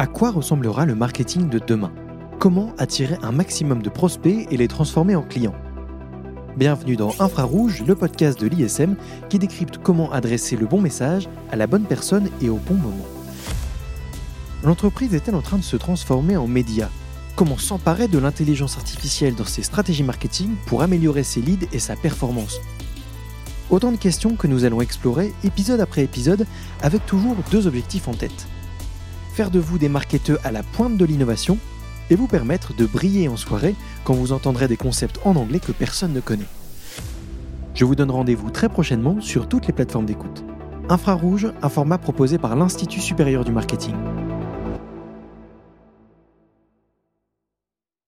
À quoi ressemblera le marketing de demain? Comment attirer un maximum de prospects et les transformer en clients? Bienvenue dans Infrarouge, le podcast de l'ISM qui décrypte comment adresser le bon message à la bonne personne et au bon moment. L'entreprise est-elle en train de se transformer en média? Comment s'emparer de l'intelligence artificielle dans ses stratégies marketing pour améliorer ses leads et sa performance? Autant de questions que nous allons explorer épisode après épisode avec toujours deux objectifs en tête faire de vous des marketeurs à la pointe de l'innovation et vous permettre de briller en soirée quand vous entendrez des concepts en anglais que personne ne connaît. Je vous donne rendez-vous très prochainement sur toutes les plateformes d'écoute. Infrarouge, un format proposé par l'Institut supérieur du marketing.